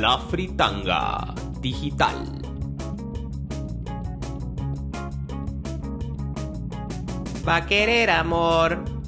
La Fritanga Digital. Va a querer amor.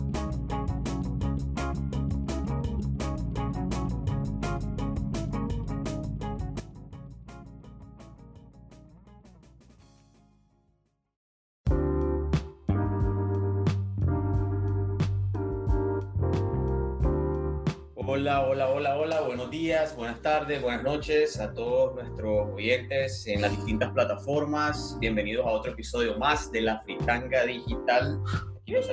Buenas tardes, buenas noches a todos nuestros oyentes en las distintas plataformas. Bienvenidos a otro episodio más de La Fritanga Digital. Aquí nos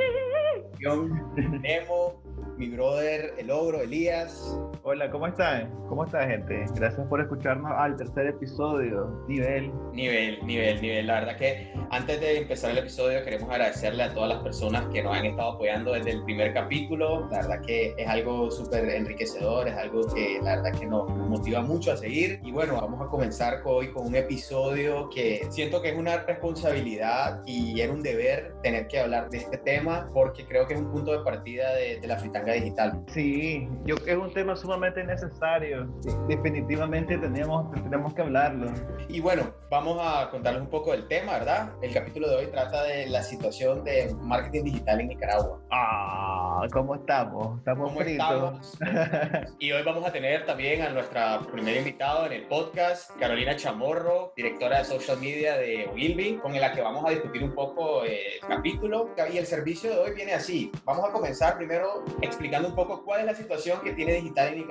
Nemo, mi brother, el ogro, Elías. Hola, ¿cómo están? ¿Cómo está, gente? Gracias por escucharnos al tercer episodio. Nivel. Nivel, nivel, nivel. La verdad que antes de empezar el episodio queremos agradecerle a todas las personas que nos han estado apoyando desde el primer capítulo. La verdad que es algo súper enriquecedor, es algo que la verdad que nos motiva mucho a seguir. Y bueno, vamos a comenzar hoy con un episodio que siento que es una responsabilidad y era un deber tener que hablar de este tema porque creo que es un punto de partida de, de la fritanga digital. Sí, yo creo que es un tema sumamente necesario. Definitivamente tenemos, tenemos que hablarlo. Y bueno, vamos a contarles un poco del tema, ¿verdad? El capítulo de hoy trata de la situación de marketing digital en Nicaragua. Ah, ¿cómo estamos? Estamos ¿Cómo fritos. estamos? y hoy vamos a tener también a nuestra primera invitada en el podcast, Carolina Chamorro, directora de social media de Ogilvy, con la que vamos a discutir un poco el capítulo. Y el servicio de hoy viene así. Vamos a comenzar primero explicando un poco cuál es la situación que tiene digital en Nicaragua.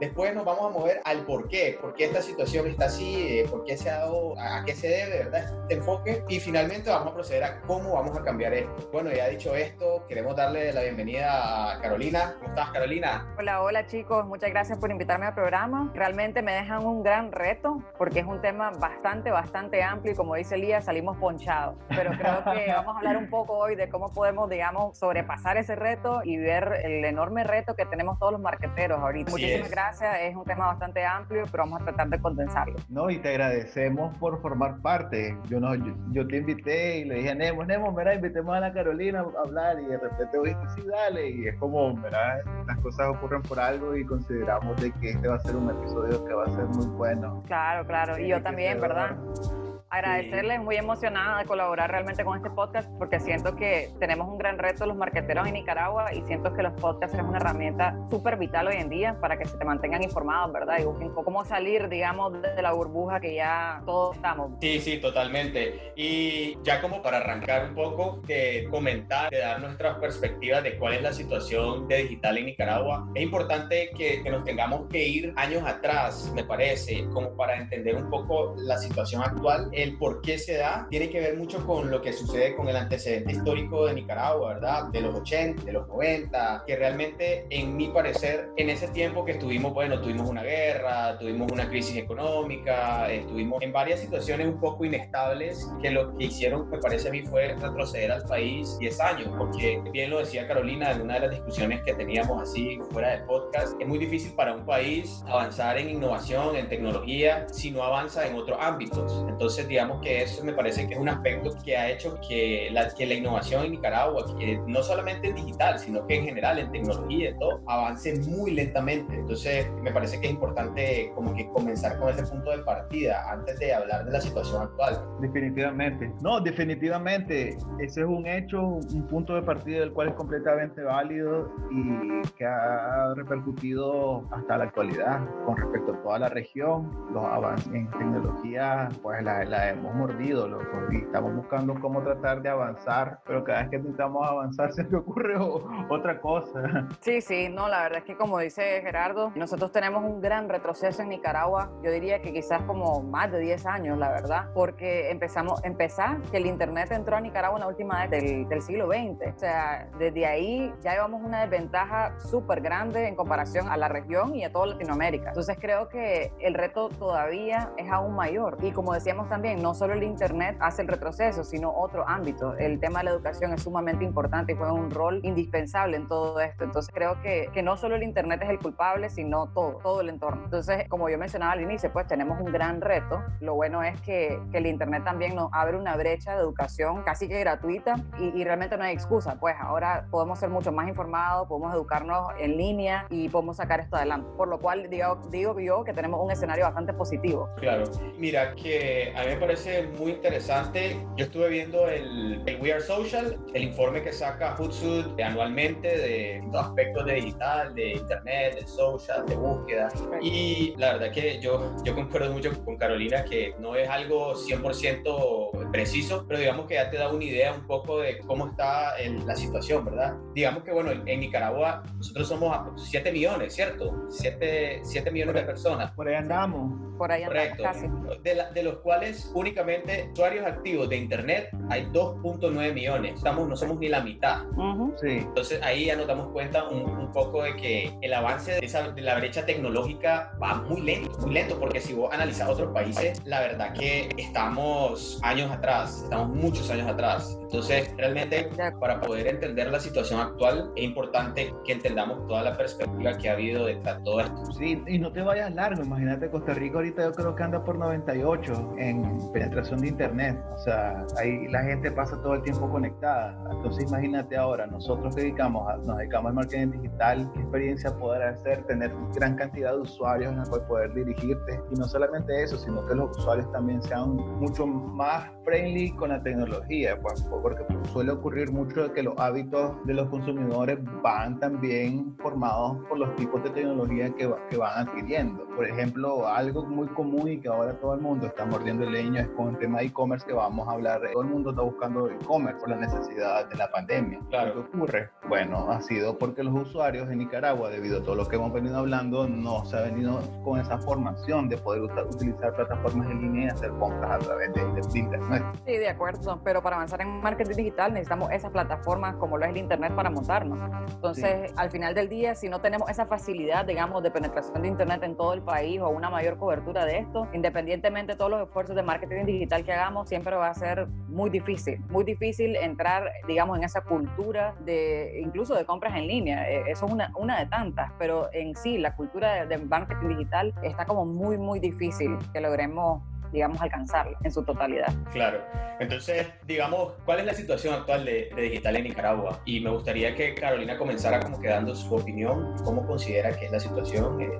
Después nos vamos a mover al por qué, por qué esta situación está así, eh, por qué se ha dado, a, a qué se debe, ¿verdad? Este enfoque. Y finalmente vamos a proceder a cómo vamos a cambiar esto. Bueno, ya dicho esto, queremos darle la bienvenida a Carolina. ¿Cómo estás, Carolina? Hola, hola chicos, muchas gracias por invitarme al programa. Realmente me dejan un gran reto porque es un tema bastante, bastante amplio y como dice Elías, salimos ponchados. Pero creo que vamos a hablar un poco hoy de cómo podemos, digamos, sobrepasar ese reto y ver el enorme reto que tenemos todos los marqueteros ahorita. Muchísimas es. gracias, es un tema bastante amplio, pero vamos a tratar de condensarlo. No, y te agradecemos por formar parte. Yo, no, yo, yo te invité y le dije a Nemo, Nemo, mira, invitemos a la Carolina a hablar y de repente oíste, sí, dale. Y es como, mira, las cosas ocurren por algo y consideramos de que este va a ser un episodio que va a ser muy bueno. Claro, claro, y yo también, ¿verdad? Agradecerles, muy emocionada de colaborar realmente con este podcast porque siento que tenemos un gran reto los marqueteros en Nicaragua y siento que los podcasts es una herramienta súper vital hoy en día para que se te mantengan informados, ¿verdad? Y busquen cómo salir, digamos, de la burbuja que ya todos estamos. Sí, sí, totalmente. Y ya como para arrancar un poco, de comentar, de dar nuestras perspectivas de cuál es la situación de digital en Nicaragua, es importante que, que nos tengamos que ir años atrás, me parece, como para entender un poco la situación actual, el por qué se da, tiene que ver mucho con lo que sucede con el antecedente histórico de Nicaragua, ¿verdad? De los 80, de los 90, que realmente, en mi parecer, en ese tiempo que estuvimos, bueno, tuvimos una guerra, tuvimos una crisis económica, estuvimos en varias situaciones un poco inestables que lo que hicieron, me parece a mí, fue retroceder al país 10 años, porque bien lo decía Carolina en una de las discusiones que teníamos así fuera del podcast, es muy difícil para un país avanzar en innovación, en tecnología, si no avanza en otros ámbitos. Entonces, digamos que eso me parece que es un aspecto que ha hecho que la, que la innovación en Nicaragua, que no solamente en digital, sino que en general en tecnología y todo, avance muy lentamente. Entonces, me parece que es importante como que comenzar con ese punto de partida antes de hablar de la situación actual. Definitivamente. No, definitivamente. Ese es un hecho, un punto de partida del cual es completamente válido y que ha repercutido hasta la actualidad con respecto a toda la región. Los avances en tecnología, pues la, la hemos mordido, loco, y estamos buscando cómo tratar de avanzar, pero cada vez que intentamos avanzar se me ocurre otra cosa. Sí, sí, no, la verdad es que como dice Gerardo, nosotros tenemos un gran retroceso en Nicaragua, yo diría que quizás como más de 10 años, la verdad, porque empezamos, empezar que el Internet entró a Nicaragua en la última década del, del siglo XX, o sea, desde ahí ya llevamos una desventaja súper grande en comparación a la región y a toda Latinoamérica, entonces creo que el reto todavía es aún mayor y como decíamos también, no solo el Internet hace el retroceso, sino otro ámbito. El tema de la educación es sumamente importante y juega un rol indispensable en todo esto. Entonces creo que, que no solo el Internet es el culpable, sino todo, todo el entorno. Entonces, como yo mencionaba al inicio, pues tenemos un gran reto. Lo bueno es que, que el Internet también nos abre una brecha de educación casi que gratuita y, y realmente no hay excusa. Pues ahora podemos ser mucho más informados, podemos educarnos en línea y podemos sacar esto adelante. Por lo cual digo, digo yo que tenemos un escenario bastante positivo. Claro. Mira que a parece muy interesante. Yo estuve viendo el, el We Are Social, el informe que saca Hootsuite anualmente de los aspectos de digital, de internet, de social, de búsqueda. Y la verdad que yo, yo concuerdo mucho con Carolina que no es algo 100% preciso, pero digamos que ya te da una idea un poco de cómo está el, la situación, ¿verdad? Digamos que, bueno, en Nicaragua nosotros somos 7 millones, ¿cierto? 7, 7 millones de personas. Por ahí andamos. Por ahí andamos Correcto. casi. De, la- de los cuales únicamente usuarios activos de Internet hay 2.9 millones. Estamos, no somos ni la mitad. Sí. Entonces ahí ya nos damos cuenta un, un poco de que el avance de, esa- de la brecha tecnológica va muy lento, muy lento, porque si vos analizas otros países, la verdad que estamos años atrás, estamos muchos años atrás. Entonces realmente para poder entender la situación actual es importante que entendamos toda la perspectiva que ha habido detrás de todo esto. Sí, y no te vayas largo, imagínate Costa Rica ahorita yo creo que anda por 98 en penetración de internet, o sea, ahí la gente pasa todo el tiempo conectada, entonces imagínate ahora, nosotros que dedicamos a- nos dedicamos al marketing digital, qué experiencia poder hacer, tener gran cantidad de usuarios en la cual poder dirigirte, y no solamente eso, sino que los usuarios también sean mucho más friendly con la tecnología, pues, porque suele ocurrir mucho que los hábitos de los consumidores van también formados por los tipos de tecnología que, que van adquiriendo. Por ejemplo, algo muy común y que ahora todo el mundo está mordiendo el es con el tema de e-commerce que vamos a hablar. Todo el mundo está buscando e-commerce por la necesidad de la pandemia. Claro. ¿Qué ocurre? Bueno, ha sido porque los usuarios en Nicaragua, debido a todo lo que hemos venido hablando, no se ha venido con esa formación de poder usa- utilizar plataformas en línea y hacer compras a través de, de internet. Sí, de acuerdo, pero para avanzar en marketing digital necesitamos esas plataformas como lo es el Internet para montarnos. Entonces, al final del día, si no tenemos esa facilidad, digamos, de penetración de Internet en todo el país o una mayor cobertura de esto, independientemente de todos los esfuerzos de marketing digital que hagamos, siempre va a ser muy difícil, muy difícil entrar, digamos, en esa cultura de incluso de compras en línea. Eh, Eso es una, una de tantas, pero en sí, la cultura de, marketing digital está como muy, muy difícil que logremos digamos, alcanzarla en su totalidad. Claro. Entonces, digamos, ¿cuál es la situación actual de, de digital en Nicaragua? Y me gustaría que Carolina comenzara como que dando su opinión, cómo considera que es la situación, eh,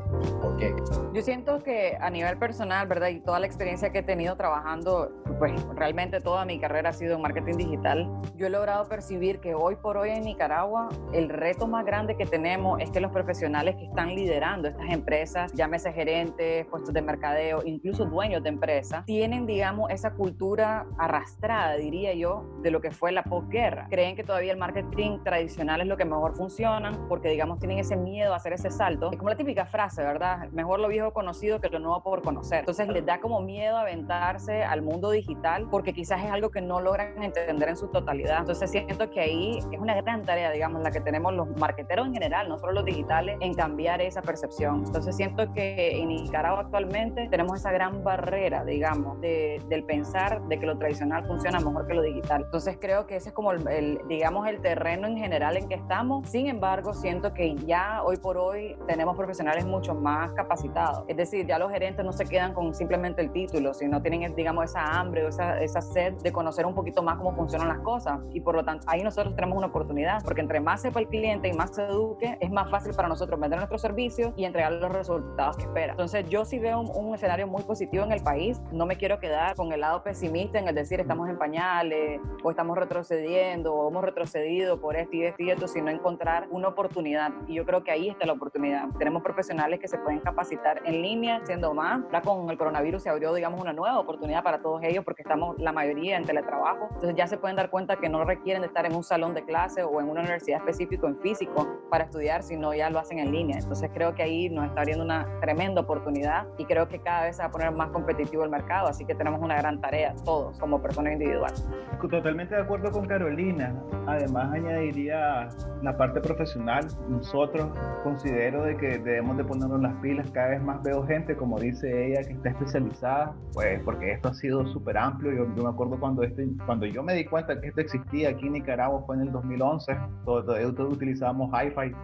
por qué. Yo siento que a nivel personal, ¿verdad? Y toda la experiencia que he tenido trabajando, pues realmente toda mi carrera ha sido en marketing digital, yo he logrado percibir que hoy por hoy en Nicaragua el reto más grande que tenemos es que los profesionales que están liderando estas empresas, llámese gerentes, puestos de mercadeo, incluso dueños de empresas, tienen, digamos, esa cultura arrastrada, diría yo, de lo que fue la posguerra. Creen que todavía el marketing tradicional es lo que mejor funciona porque, digamos, tienen ese miedo a hacer ese salto. Es como la típica frase, ¿verdad? Mejor lo viejo conocido que lo nuevo por conocer. Entonces les da como miedo aventarse al mundo digital porque quizás es algo que no logran entender en su totalidad. Entonces siento que ahí es una gran tarea, digamos, la que tenemos los marqueteros en general, no solo los digitales, en cambiar esa percepción. Entonces siento que en Nicaragua actualmente tenemos esa gran barrera, digamos, de, del pensar de que lo tradicional funciona mejor que lo digital. Entonces creo que ese es como el, el, digamos, el terreno en general en que estamos. Sin embargo, siento que ya hoy por hoy tenemos profesionales mucho más capacitados. Es decir, ya los gerentes no se quedan con simplemente el título, sino tienen, digamos, esa hambre o esa, esa sed de conocer un poquito más cómo funcionan las cosas. Y por lo tanto, ahí nosotros tenemos una oportunidad, porque entre más sepa el cliente y más se eduque, es más fácil para nosotros vender nuestros servicios y entregar los resultados que espera. Entonces, yo sí veo un, un escenario muy positivo en el país. No me quiero quedar con el lado pesimista en el decir estamos en pañales o estamos retrocediendo o hemos retrocedido por esto y esto y esto, sino encontrar una oportunidad. Y yo creo que ahí está la oportunidad. Tenemos profesionales que se pueden capacitar en línea, siendo más. Ahora con el coronavirus se abrió, digamos, una nueva oportunidad para todos ellos porque estamos la mayoría en teletrabajo. Entonces ya se pueden dar cuenta que no requieren de estar en un salón de clase o en una universidad específica en físico para estudiar, sino ya lo hacen en línea. Entonces creo que ahí nos está abriendo una tremenda oportunidad y creo que cada vez se va a poner más competitivo el al mercado, así que tenemos una gran tarea todos como persona individual. Totalmente de acuerdo con Carolina. Además añadiría la parte profesional. Nosotros considero de que debemos de ponernos las pilas. Cada vez más veo gente, como dice ella, que está especializada, pues porque esto ha sido súper amplio. Yo, yo, me acuerdo cuando, este, cuando yo me di cuenta que esto existía aquí en Nicaragua fue en el 2011. Todos, todos utilizábamos hi-fi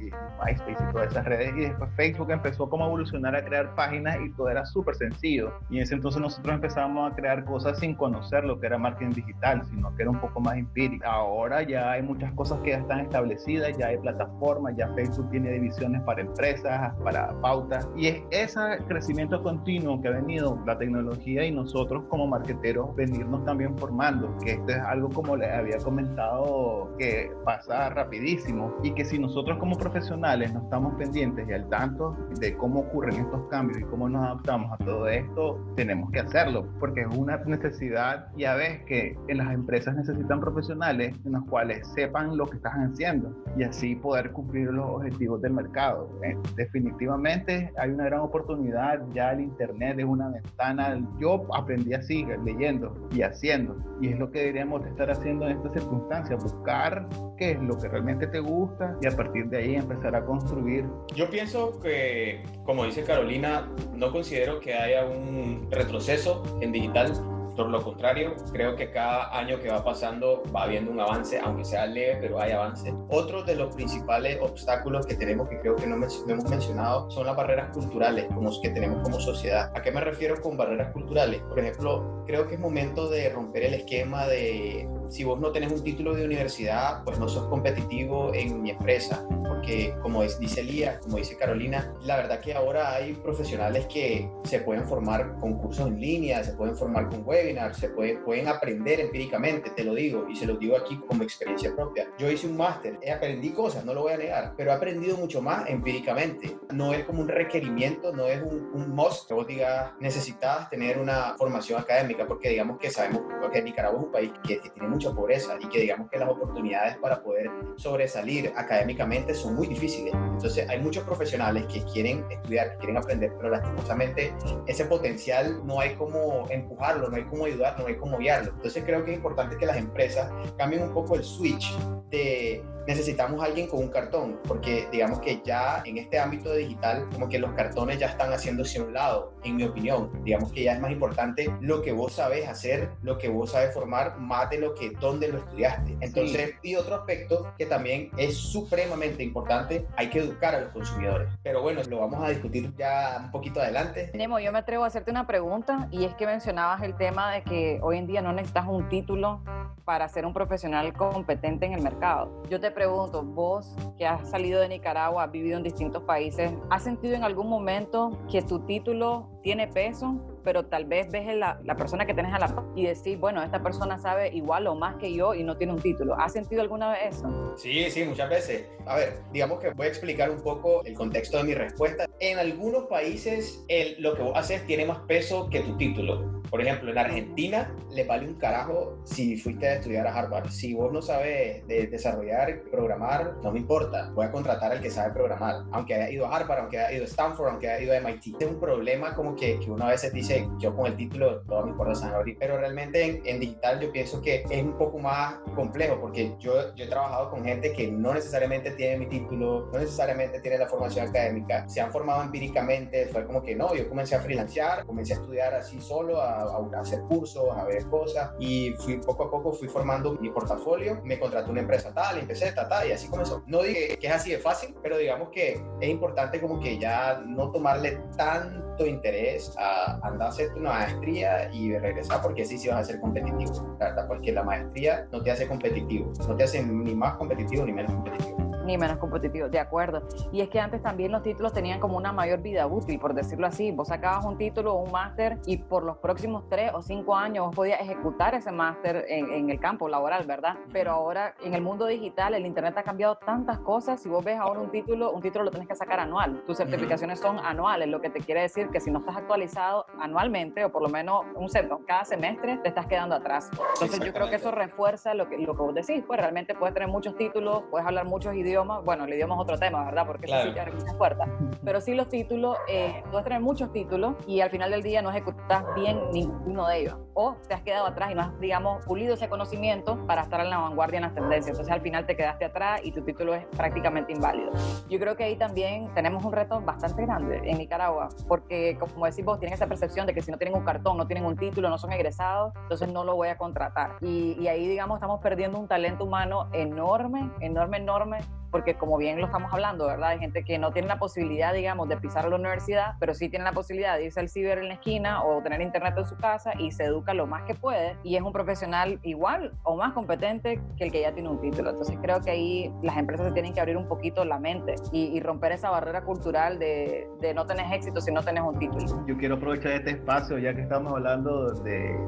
y, MySpace y todas esas redes. Y después Facebook empezó como a evolucionar a crear páginas y todo era súper sencillo. Y en ese entonces nosotros empezamos a crear cosas sin conocer lo que era marketing digital, sino que era un poco más empírico. Ahora ya hay muchas cosas que ya están establecidas, ya hay plataformas, ya Facebook tiene divisiones para empresas, para pautas. Y es ese crecimiento continuo que ha venido la tecnología y nosotros como marqueteros venirnos también formando, que esto es algo como les había comentado que pasa rapidísimo y que si nosotros como profesionales no estamos pendientes y al tanto de cómo ocurren estos cambios y cómo nos adaptamos a todo esto, tenemos que hacerlo, porque es una necesidad, ya ves que en las empresas necesitan profesionales en los cuales sepan lo que están haciendo y así poder cumplir los objetivos del mercado. ¿eh? Definitivamente hay una gran oportunidad, ya el Internet es una ventana, yo aprendí así, leyendo y haciendo, y es lo que deberíamos estar haciendo en estas circunstancias, buscar qué es lo que realmente te gusta y a partir de ahí empezar a construir. Yo pienso que, como dice Carolina, no considero que haya un retroceso en digital por lo contrario, creo que cada año que va pasando va habiendo un avance, aunque sea leve, pero hay avance. Otro de los principales obstáculos que tenemos, que creo que no, hemos mencionado, son las barreras culturales como que tenemos como sociedad. ¿A qué me refiero con barreras culturales? Por ejemplo, creo que es momento de romper el esquema de si vos no tenés un título de universidad, pues no sos competitivo en mi empresa. Porque como dice Lía, como dice Carolina, la verdad que ahora hay profesionales que se pueden formar con cursos en línea, se pueden formar con web se puede, pueden aprender empíricamente, te lo digo, y se lo digo aquí como experiencia propia. Yo hice un máster, aprendí cosas, no lo voy a negar, pero he aprendido mucho más empíricamente. No es como un requerimiento, no es un, un must que vos digas, necesitas tener una formación académica, porque digamos que sabemos que Nicaragua es un país que, que tiene mucha pobreza y que digamos que las oportunidades para poder sobresalir académicamente son muy difíciles. Entonces hay muchos profesionales que quieren estudiar, que quieren aprender, pero lastimosamente ese potencial no hay como empujarlo, no hay como cómo no hay cómo guiarlo. Entonces creo que es importante que las empresas cambien un poco el switch de necesitamos alguien con un cartón, porque digamos que ya en este ámbito digital, como que los cartones ya están haciéndose a un lado, en mi opinión. Digamos que ya es más importante lo que vos sabes hacer, lo que vos sabes formar, más de lo que dónde lo estudiaste. Entonces, y otro aspecto que también es supremamente importante, hay que educar a los consumidores. Pero bueno, lo vamos a discutir ya un poquito adelante. Nemo, yo me atrevo a hacerte una pregunta y es que mencionabas el tema de que hoy en día no necesitas un título para ser un profesional competente en el mercado. Yo te pregunto, vos que has salido de Nicaragua, has vivido en distintos países, ¿has sentido en algún momento que tu título tiene peso pero tal vez ves la, la persona que tienes a la y decís, bueno, esta persona sabe igual o más que yo y no tiene un título. ¿Has sentido alguna vez eso? Sí, sí, muchas veces. A ver, digamos que voy a explicar un poco el contexto de mi respuesta. En algunos países el, lo que vos haces tiene más peso que tu título. Por ejemplo, en Argentina le vale un carajo si fuiste a estudiar a Harvard. Si vos no sabes de desarrollar, programar, no me importa. Voy a contratar al que sabe programar. Aunque haya ido a Harvard, aunque haya ido a Stanford, aunque haya ido a MIT. Es un problema como que, que uno a veces dice, yo con el título mis puertas están abrir, pero realmente en, digital yo pienso que es un poco más complejo porque yo, yo he trabajado con gente que no necesariamente tiene mi título, no necesariamente tiene la formación académica, se han formado empíricamente, fue como que no, yo comencé a freelancear, comencé a estudiar así solo, a, a hacer cursos, a ver cosas. Y fui poco a poco fui formando mi portafolio, me contrató una empresa tal, empecé tal, tal y así comenzó. No digo que es así de fácil, pero digamos que es importante como que ya no tomarle tanto interés a andar hacerte una maestría y regresar porque sí, sí vas a ser competitivo, la verdad, porque la maestría no te hace competitivo, no te hace ni más competitivo ni menos competitivo ni menos competitivo, de acuerdo. Y es que antes también los títulos tenían como una mayor vida útil, por decirlo así. Vos sacabas un título o un máster y por los próximos tres o cinco años vos podías ejecutar ese máster en, el campo laboral, ¿verdad? Pero ahora en el mundo digital, el Internet ha cambiado tantas cosas. Si vos ves ahora un título, un título lo tenés que sacar anual. Tus certificaciones son anuales, lo que te quiere decir que si no estás actualizado anualmente o por lo menos un cada semestre, te estás quedando atrás. Entonces yo creo que eso refuerza lo que, lo que vos decís. Pues realmente puedes tener muchos títulos, puedes hablar muchos idiomas bueno, el idioma es otro tema, ¿verdad? Porque Claro. eso sí abre muchas puertas. Pero sí los títulos, eh, puedes tener muchos títulos y al final del día no ejecutas bien ninguno de ellos. O te has quedado atrás y no has, digamos, pulido ese conocimiento para estar en la vanguardia en las tendencias. Entonces al final te quedaste atrás y tu título es prácticamente inválido. Yo creo que ahí también tenemos un reto bastante grande en Nicaragua, porque como decís vos, tienen esa percepción de que si no tienen un cartón, no tienen un título, no son egresados, entonces no lo voy a contratar. Y, y ahí, digamos, estamos perdiendo un talento humano enorme, enorme, enorme, porque como bien lo estamos hablando, ¿verdad? Hay gente que no tiene la posibilidad, digamos, de pisar a la universidad, pero sí tiene la posibilidad de irse al ciber en la esquina o tener internet en su casa y se educa lo más que puede y es un profesional igual o más competente que el que ya tiene un título. Entonces creo que ahí las empresas se tienen que abrir un poquito la mente y, y romper esa barrera cultural de, de no tener éxito si no tenés un título. Yo quiero aprovechar este espacio, ya que estamos hablando de,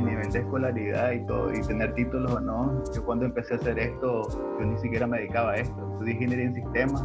nivel de escolaridad y todo, y tener títulos o no. Yo cuando empecé a hacer esto, yo ni siquiera me dedicaba a esto. Estudié ingeniería en sistemas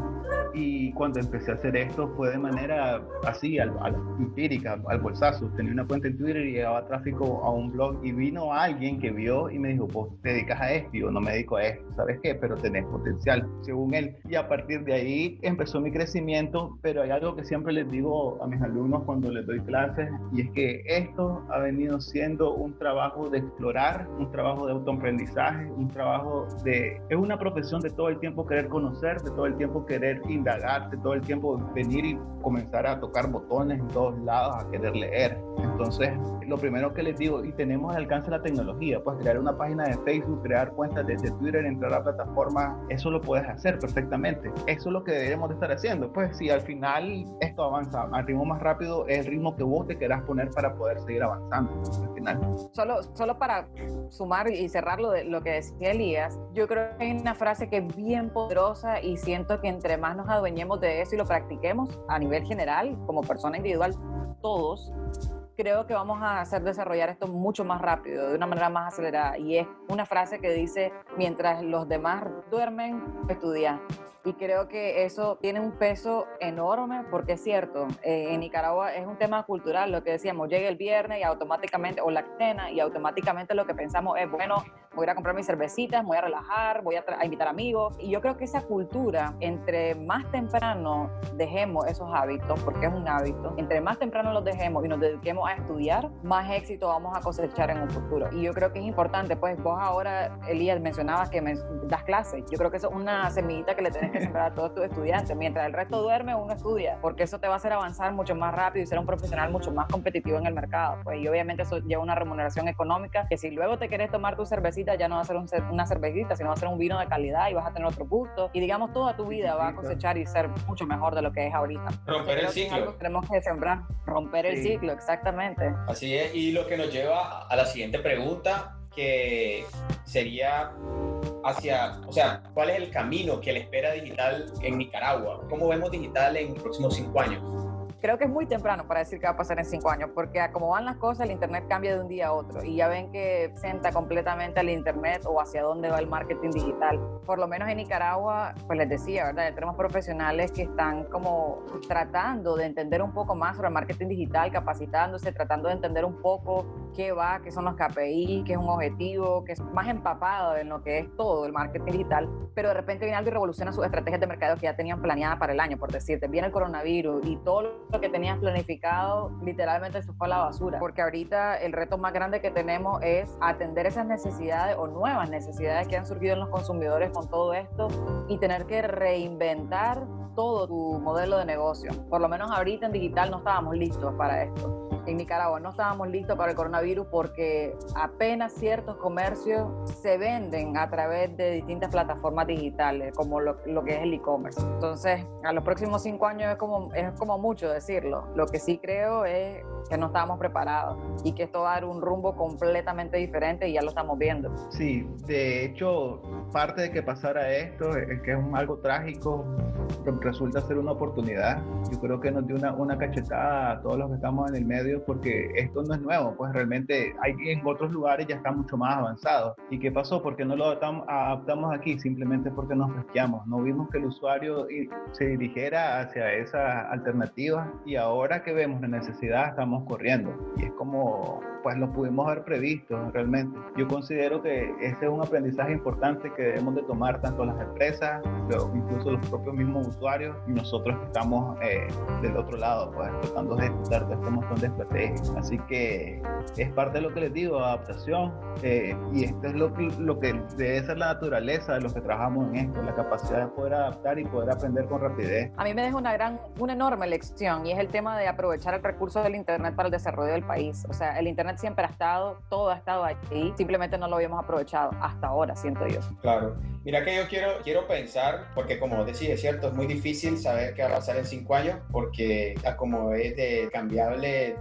y cuando empecé a hacer esto fue de manera así, al, al- empírica, al bolsazo. Tenía una cuenta en Twitter y llegaba tráfico a un blog y vino alguien que vio y me dijo, pues te dedicas a esto. Y yo no me dedico a esto, ¿sabes qué? Pero tenés potencial, según él. Y a partir de ahí empezó mi crecimiento, pero hay algo que siempre les digo a mis alumnos cuando les doy clases y es que esto ha venido siendo un trabajo de explorar, un trabajo de autoaprendizaje, un trabajo de... Es una profesión de todo el tiempo querer conocer, de todo el tiempo querer indagar, de todo el tiempo venir y comenzar a tocar botones en todos lados, a querer leer. Entonces, lo primero que les digo, y tenemos al alcance la tecnología, pues crear una página de Facebook, crear cuentas de, de Twitter, entrar a plataformas, eso lo puedes hacer perfectamente. Eso es lo que deberíamos de estar haciendo. Pues si al final esto avanza al ritmo más rápido, es el ritmo que vos te querás poner para poder seguir avanzando. Al final. Solo, solo para sumar y cerrar lo, de, lo que decía Elías, yo creo que hay una frase que es bien poderosa y siento que entre más nos adueñemos de eso y lo practiquemos a nivel general, como persona individual, todos, creo que vamos a hacer desarrollar esto mucho más rápido, de una manera más acelerada. Y es una frase que dice, mientras los demás duermen, estudia. Y creo que eso tiene un peso enorme porque es cierto, eh, en Nicaragua es un tema cultural, lo que decíamos, llega el viernes y automáticamente, o la cena, y automáticamente lo que pensamos es, bueno, voy a comprar mis cervecitas, voy a relajar, voy a, a, invitar amigos. Y yo creo que esa cultura, entre más temprano dejemos esos hábitos, porque es un hábito, entre más temprano los dejemos y nos dediquemos a estudiar, más éxito vamos a cosechar en un futuro. Y yo creo que es importante, pues vos ahora, Elías, mencionabas que me das clases. Yo creo que eso es una semillita que le tenés que sembrar a todos tus estudiantes. Mientras el resto duerme, uno estudia, porque eso te va a hacer avanzar mucho más rápido y ser un profesional mucho más competitivo en el mercado. Pues y obviamente eso lleva una remuneración económica que si luego te quieres tomar tu cervecita, ya no va a ser un, una cervecita, sino va a ser un vino de calidad y vas a tener otro gusto. Y digamos, toda tu vida va a cosechar y ser mucho mejor de lo que es ahorita. Romper el ciclo. algo que tenemos que sembrar, romper sí. el ciclo, exactamente. Así es, y lo que nos lleva a la siguiente pregunta, que sería hacia, o sea, ¿cuál es el camino que le espera digital en Nicaragua? ¿Cómo vemos digital en los próximos cinco años? Creo que es muy temprano para decir qué va a pasar en cinco años, porque como van las cosas, el Internet cambia de un día a otro y ya ven que senta completamente al Internet o hacia dónde va el marketing digital. Por lo menos en Nicaragua, pues les decía, ¿verdad? Tenemos profesionales que están como tratando de entender un poco más sobre el marketing digital, capacitándose, tratando de entender un poco qué va, qué son los KPI, qué es un objetivo, que es más empapado en lo que es todo el marketing digital, pero de repente viene algo y revoluciona sus estrategias de mercado que ya tenían planeadas para el año, por decirte, viene el coronavirus y todo lo que tenías planificado literalmente se fue a la basura, porque ahorita el reto más grande que tenemos es atender esas necesidades o nuevas necesidades que han surgido en los consumidores con todo esto y tener que reinventar todo tu modelo de negocio. Por lo menos ahorita en digital no estábamos listos para esto. En Nicaragua no estábamos listos para el coronavirus porque apenas ciertos comercios se venden a través de distintas plataformas digitales, como lo, lo que es el e-commerce. Entonces, a los próximos cinco años es como, es como mucho decirlo. Lo que sí creo es que no estábamos preparados y que esto va a dar un rumbo completamente diferente y ya lo estamos viendo. Sí, de hecho, parte de que pasara esto es que es un, algo trágico, resulta ser una oportunidad. Yo creo que nos dio una, una cachetada a todos los que estamos en el medio porque esto no es nuevo, pues realmente hay en otros lugares ya está mucho más avanzado. ¿Y qué pasó? Porque no lo adaptamos, aquí simplemente porque nos fresqueamos. No vimos que el usuario se dirigiera hacia esa alternativa y ahora que vemos la necesidad estamos corriendo. Y es como pues lo pudimos haber previsto realmente. Yo considero que ese es un aprendizaje importante que debemos de tomar tanto las empresas, incluso los propios mismos usuarios y nosotros que estamos eh, del otro lado, pues tratando de ejecutar este montón de Así que es parte de lo que les digo, adaptación, eh, y esto es lo que, lo que debe ser la naturaleza de los que trabajamos en esto, la capacidad de poder adaptar y poder aprender con rapidez. A mí me deja una gran, una enorme lección y es el tema de aprovechar el recurso del Internet para el desarrollo del país. O sea, el Internet siempre ha estado, todo ha estado ahí, simplemente no lo habíamos aprovechado hasta ahora, siento yo. Claro. Mira que yo quiero, quiero pensar, porque como decía, es cierto, es muy difícil saber qué va a pasar en cinco años, porque como es de cambiable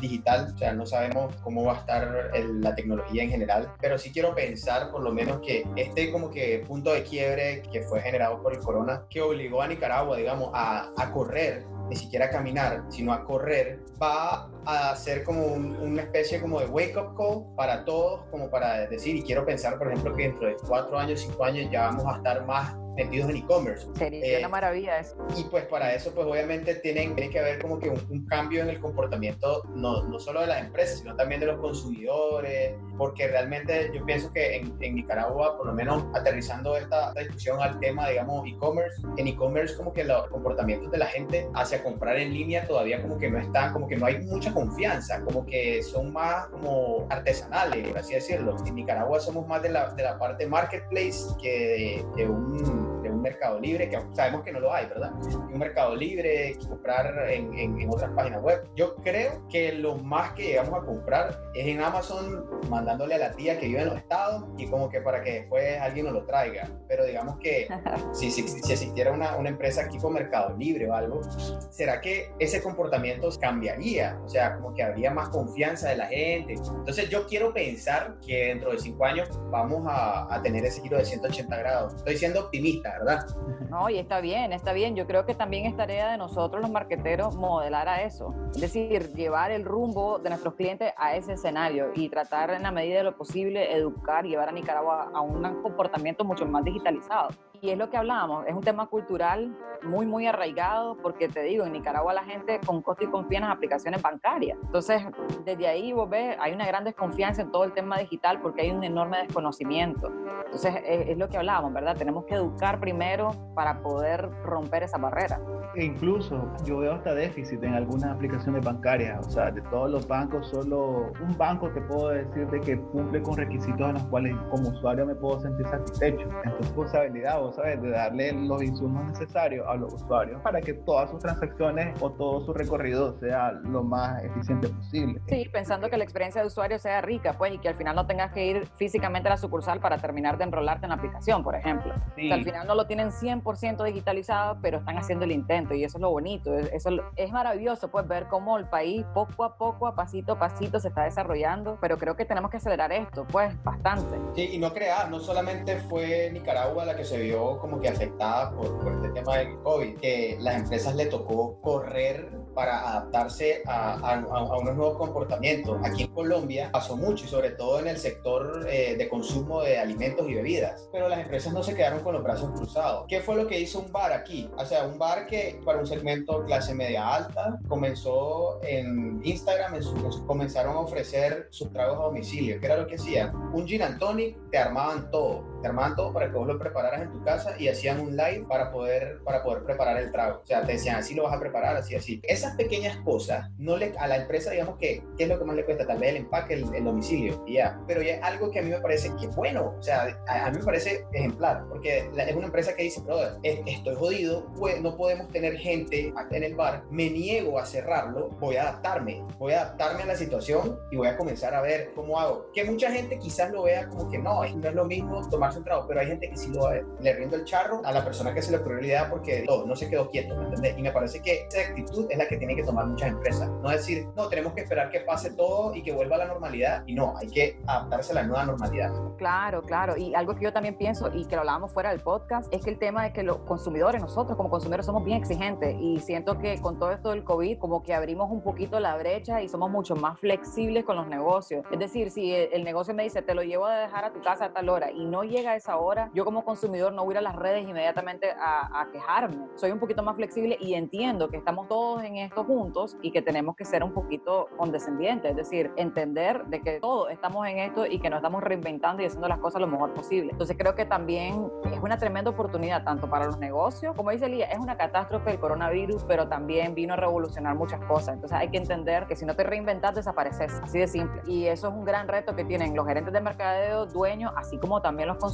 digital, o sea, no sabemos cómo va a estar la tecnología en general, pero sí quiero pensar por lo menos que este como que punto de quiebre que fue generado por el corona, que obligó a Nicaragua, digamos, a, a correr ni siquiera caminar, sino a correr, va a ser como una especie como de wake up call para todos, como para decir, y quiero pensar, por ejemplo, que dentro de cuatro años, cinco años ya vamos a estar más metidos en e-commerce. Sería una eh, maravilla eso. Y pues para eso, pues obviamente tienen, tiene que haber como que un, cambio en el comportamiento, no, no, solo de las empresas, sino también de los consumidores, porque realmente yo pienso que en, en Nicaragua, por lo menos aterrizando esta, discusión al tema, digamos, e-commerce, en e-commerce como que los comportamientos de la gente hacia comprar en línea todavía como que no están, como que no hay mucha confianza, como que son más como artesanales, por así decirlo. En Nicaragua somos más de la, de la parte marketplace que de un de un mercado libre, que sabemos que no lo hay, ¿verdad? Un mercado libre, comprar en, en, otras páginas web. Yo creo que lo más que llegamos a comprar es en Amazon mandándole a la tía que vive en los estados y como que para que después alguien nos lo traiga. Pero digamos que si, si, si existiera una, una empresa tipo Mercado Libre o algo, ¿será que ese comportamiento cambiaría? O sea, como que habría más confianza de la gente. Entonces yo quiero pensar que dentro de cinco años vamos a, a tener ese giro de 180 grados. Estoy siendo optimista, ¿verdad? No, y está bien, está bien. Yo creo que también es tarea de nosotros los marqueteros modelar a eso. Es decir, llevar el rumbo de nuestros clientes a ese escenario y tratar en la medida de lo posible educar llevar a Nicaragua a un comportamiento mucho más digitalizado. Y es lo que hablábamos, es un tema cultural muy, muy arraigado, porque te digo, en Nicaragua la gente con costo y confía en las aplicaciones bancarias. Entonces, desde ahí vos ves, hay una gran desconfianza en todo el tema digital porque hay un enorme desconocimiento. Entonces, es, lo que hablábamos, ¿verdad? Tenemos que educar primero para poder romper esa barrera. E incluso yo veo hasta déficit en algunas aplicaciones bancarias, o sea, de todos los bancos, solo un banco te puedo decir de que cumple con requisitos en los cuales como usuario me puedo sentir satisfecho. Es tu responsabilidad, vos sabes, de darle los insumos necesarios a los usuarios para que todas sus transacciones o todo su recorrido sea lo más eficiente posible. Sí, pensando que la experiencia de usuario sea rica, pues, y que al final no tengas que ir físicamente a la sucursal para terminar de enrolarte en la aplicación, por ejemplo. Sí. al final no lo tienen 100% digitalizado, pero están haciendo el intento y eso es lo bonito, eso es maravilloso pues ver cómo el país poco a poco, a pasito a pasito se está desarrollando, pero creo que tenemos que acelerar esto pues bastante. Sí, y no creas, no solamente fue Nicaragua la que se vio como que afectada por, por este tema del COVID, que las empresas le tocó correr para adaptarse a, a, a, unos nuevos comportamientos. Aquí en Colombia pasó mucho y sobre todo en el sector eh, de consumo de alimentos y bebidas, pero las empresas no se quedaron con los brazos cruzados. ¿Qué fue lo que hizo un bar aquí? O sea, un bar que para un segmento clase media alta comenzó en Instagram, en su, comenzaron a ofrecer sus tragos a domicilio. ¿Qué era lo que hacían? Un gin and tonic, te armaban todo te armaban todo para que vos lo prepararas en tu casa y hacían un live para poder, para poder preparar el trago. O sea, te decían, así lo vas a preparar, así, así. Esas pequeñas cosas, no le, a la empresa, digamos que, ¿qué es lo que más le cuesta? Tal vez el empaque, el, domicilio, y ya. Pero ya es algo que a mí me parece que es bueno, o sea, a, mí me parece ejemplar, porque es una empresa que dice, brother, estoy jodido, pues, no podemos tener gente en el bar, me niego a cerrarlo, voy a adaptarme, voy a adaptarme a la situación y voy a comenzar a ver cómo hago. Que mucha gente quizás lo vea como que no, no es lo mismo tomar centrado, pero hay gente que sí lo le rindo el charro a la persona que se le ocurrió la idea porque no, no se quedó quieto, ¿me entiendes? Y me parece que esa actitud es la que tienen que tomar muchas empresas. No decir, no, tenemos que esperar que pase todo y que vuelva a la normalidad. Y no, hay que adaptarse a la nueva normalidad. Claro, claro. Y algo que yo también pienso y que lo hablábamos fuera del podcast es que el tema de que los consumidores, nosotros como consumidores somos bien exigentes y siento que con todo esto del COVID como que abrimos un poquito la brecha y somos mucho más flexibles con los negocios. Es decir, si el negocio me dice, te lo llevo a dejar a tu casa a tal hora y no llega a esa hora, yo como consumidor no voy a ir a las redes inmediatamente a, a quejarme. Soy un poquito más flexible y entiendo que estamos todos en esto juntos y que tenemos que ser un poquito condescendientes, es decir, entender de que todos estamos en esto y que nos estamos reinventando y haciendo las cosas lo mejor posible. Entonces creo que también es una tremenda oportunidad tanto para los negocios, como dice Lía, es una catástrofe el coronavirus, pero también vino a revolucionar muchas cosas. Entonces hay que entender que si no te reinventas, desapareces, así de simple. Y eso es un gran reto que tienen los gerentes de mercadeo, dueños, así como también los consumidores.